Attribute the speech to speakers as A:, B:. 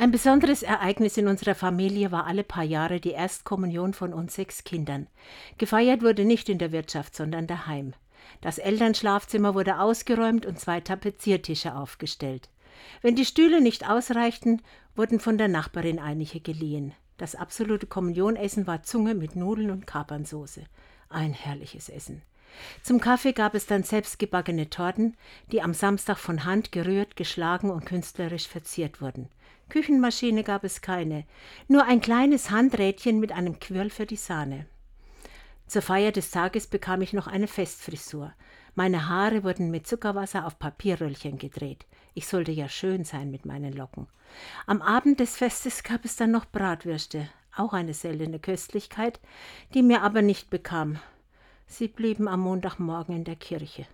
A: Ein besonderes Ereignis in unserer Familie war alle paar Jahre die Erstkommunion von uns sechs Kindern. Gefeiert wurde nicht in der Wirtschaft, sondern daheim. Das Elternschlafzimmer wurde ausgeräumt und zwei Tapeziertische aufgestellt. Wenn die Stühle nicht ausreichten, wurden von der Nachbarin einige geliehen. Das absolute Kommunionessen war Zunge mit Nudeln und Kapernsoße. Ein herrliches Essen. Zum Kaffee gab es dann selbstgebackene Torten, die am Samstag von Hand gerührt, geschlagen und künstlerisch verziert wurden. Küchenmaschine gab es keine, nur ein kleines Handrädchen mit einem Quirl für die Sahne. Zur Feier des Tages bekam ich noch eine Festfrisur. Meine Haare wurden mit Zuckerwasser auf Papierröllchen gedreht. Ich sollte ja schön sein mit meinen Locken. Am Abend des Festes gab es dann noch Bratwürste, auch eine seltene Köstlichkeit, die mir aber nicht bekam. Sie blieben am Montagmorgen in der Kirche.